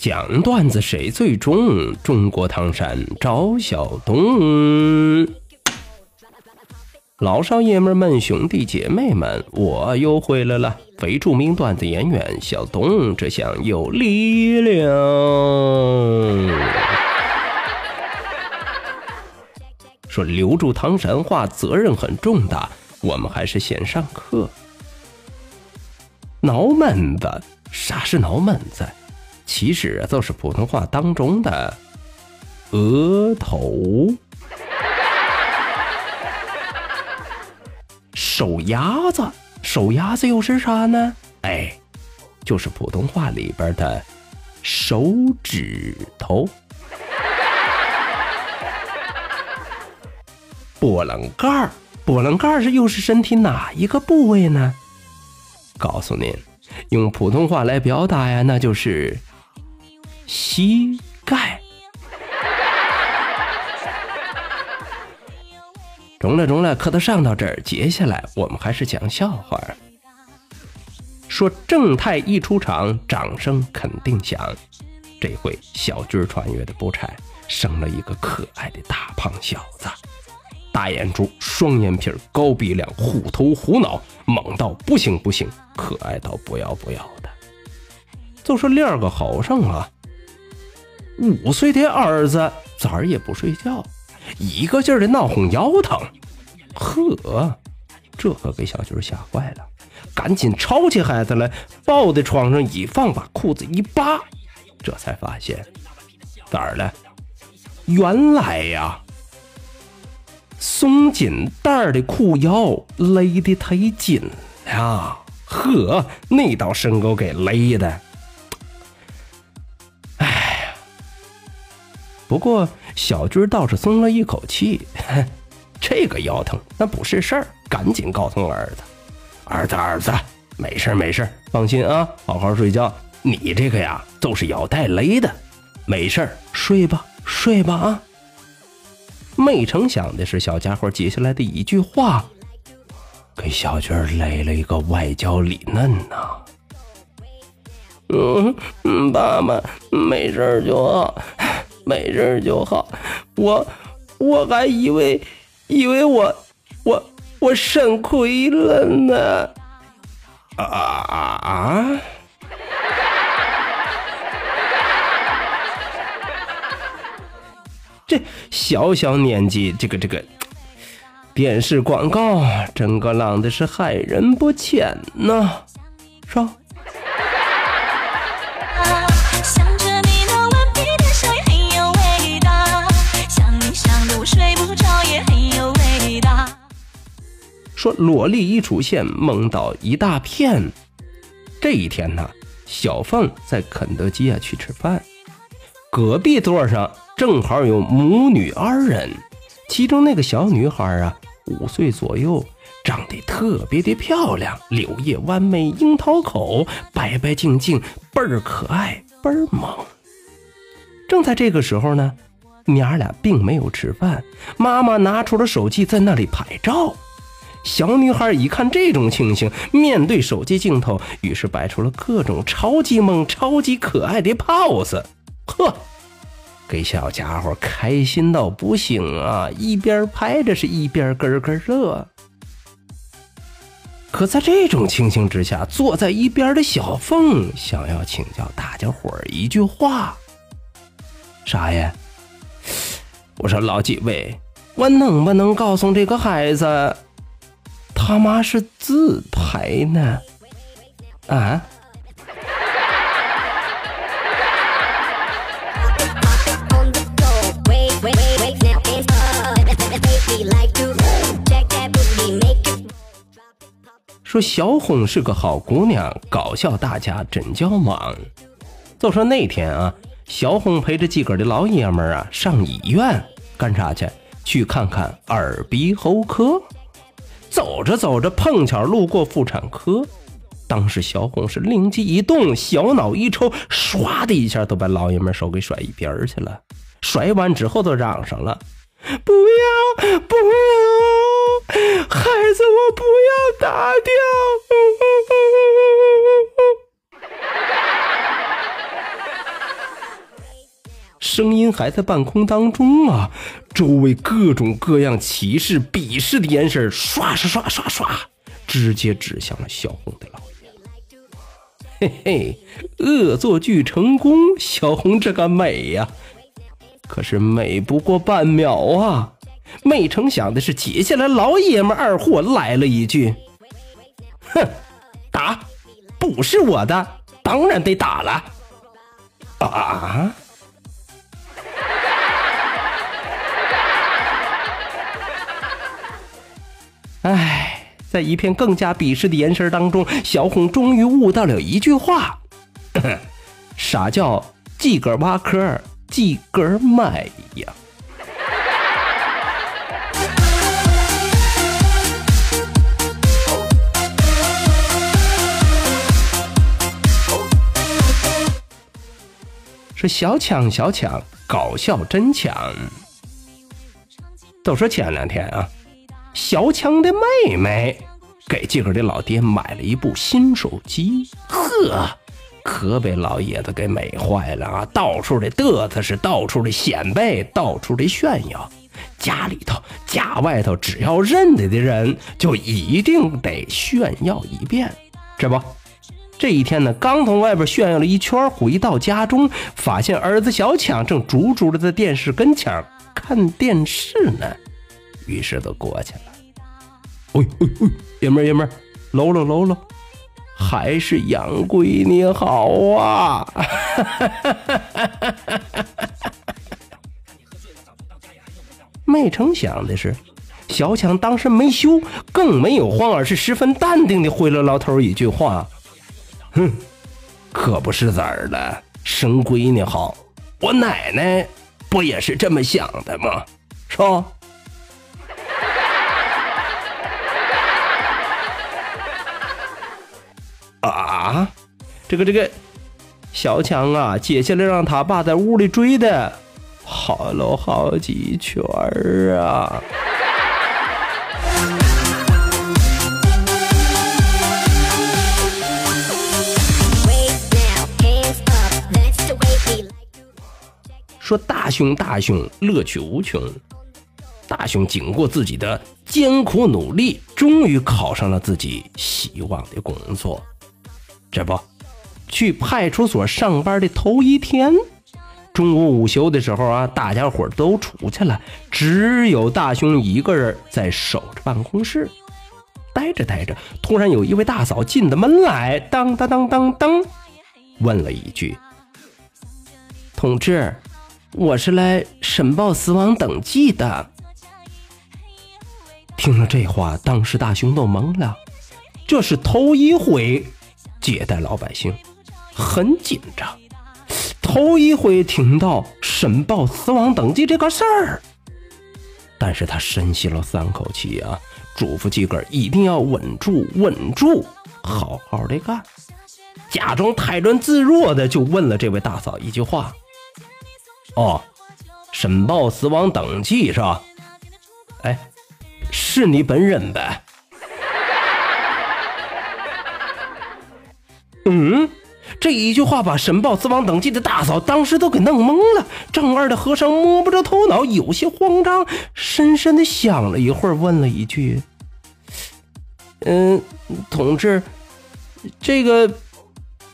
讲段子谁最重？中国唐山赵小东，老少爷们们、兄弟姐妹们，我又回来了！非著名段子演员小东，这厢有力量。说留住唐山话责任很重大，我们还是先上课。挠闷子，啥是挠闷子？其实就是普通话当中的额头。手丫子，手丫子又是啥呢？哎，就是普通话里边的手指头。波棱盖儿，波棱盖儿是又是身体哪一个部位呢？告诉您，用普通话来表达呀，那就是。膝盖，中了中了，课都上到这儿，接下来我们还是讲笑话。说正太一出场，掌声肯定响。这回小军穿越的不差，生了一个可爱的大胖小子，大眼珠，双眼皮，高鼻梁，虎头虎脑，猛到不行不行，可爱到不要不要的。就说练个好上啊。五岁的儿子咋儿也不睡觉，一个劲儿的闹哄腰疼。呵，这可给小军吓坏了，赶紧抄起孩子来，抱在床上一放，把裤子一扒，这才发现咋儿了？原来呀，松紧带的裤腰勒的太紧了。呵，那道深沟给勒的。不过小军倒是松了一口气，这个腰疼那不是事儿，赶紧告诉儿子：“儿子，儿子，没事没事放心啊，好好睡觉。你这个呀，就是腰带勒的，没事睡吧，睡吧啊。”没成想的是，小家伙接下来的一句话，给小军勒了一个外焦里嫩呐。嗯，爸爸，没事就好。没事就好，我我还以为以为我我我肾亏了呢，啊啊啊啊！这小小年纪，这个这个电视广告，整个浪的是害人不浅呢，是吧？说萝莉一出现，萌到一大片。这一天呢，小凤在肯德基啊去吃饭，隔壁座上正好有母女二人，其中那个小女孩啊，五岁左右，长得特别的漂亮，柳叶弯眉，樱桃口，白白净净，倍儿可爱，倍儿萌。正在这个时候呢，娘俩并没有吃饭，妈妈拿出了手机在那里拍照。小女孩一看这种情形，面对手机镜头，于是摆出了各种超级萌、超级可爱的 pose，呵，给小家伙开心到不行啊！一边拍着是一边咯咯乐。可在这种情形之下，坐在一边的小凤想要请教大家伙一句话：啥呀？我说老几位，我能不能告诉这个孩子？他妈是自拍呢，啊！说小红是个好姑娘，搞笑大家真叫忙。就说那天啊，小红陪着自个的老爷们儿啊上医院，干啥去？去看看耳鼻喉科。走着走着，碰巧路过妇产科。当时小红是灵机一动，小脑一抽，唰的一下都把老爷们手给甩一边去了。甩完之后，都嚷上了：“不要，不要，孩子，我不要打掉。”声音还在半空当中啊！周围各种各样歧视、鄙视的眼神刷刷刷刷刷，直接指向了小红的老爷。嘿嘿，恶作剧成功，小红这个美呀！可是美不过半秒啊！没成想的是，接下来老爷们二货来了一句：“哼，打，不是我的，当然得打了。”啊！哎。在一片更加鄙视的眼神当中，小红终于悟到了一句话：啥叫自个挖坑，自个埋呀？说小强，小强，搞笑真强。都说前两天啊。小强的妹妹给自个的老爹买了一部新手机，呵，可被老爷子给美坏了啊！到处的嘚瑟是到处的显摆，到处的炫耀，家里头家外头只要认得的人，就一定得炫耀一遍。这不，这一天呢，刚从外边炫耀了一圈，回到家中，发现儿子小强正足足的在电视跟前看电视呢。于是都过去了。哎哎哎，爷们儿爷们儿，搂搂搂搂，还是养闺女好啊！没成想的是，小强当时没羞，更没有慌，而是十分淡定的回了老头一句话：“哼，可不是咋的，生闺女好。我奶奶不也是这么想的吗？是吧？”啊，这个这个小强啊，接下来让他爸在屋里追的，跑了好几圈儿啊。说大熊大熊乐趣无穷，大熊经过自己的艰苦努力，终于考上了自己希望的工作。这不，去派出所上班的头一天，中午午休的时候啊，大家伙都出去了，只有大雄一个人在守着办公室。待着待着，突然有一位大嫂进的门来，当当当当当，问了一句：“同志，我是来申报死亡登记的。”听了这话，当时大雄都懵了，这是头一回。接待老百姓很紧张，头一回听到申报死亡登记这个事儿，但是他深吸了三口气啊，嘱咐几个一定要稳住，稳住，好好的干，假装泰然自若的就问了这位大嫂一句话：“哦，申报死亡登记是吧？哎，是你本人呗？”嗯，这一句话把申报死亡登记的大嫂当时都给弄懵了。正二的和尚摸不着头脑，有些慌张，深深的想了一会儿，问了一句：“嗯，同志，这个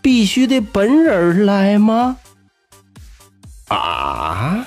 必须得本人来吗？”啊？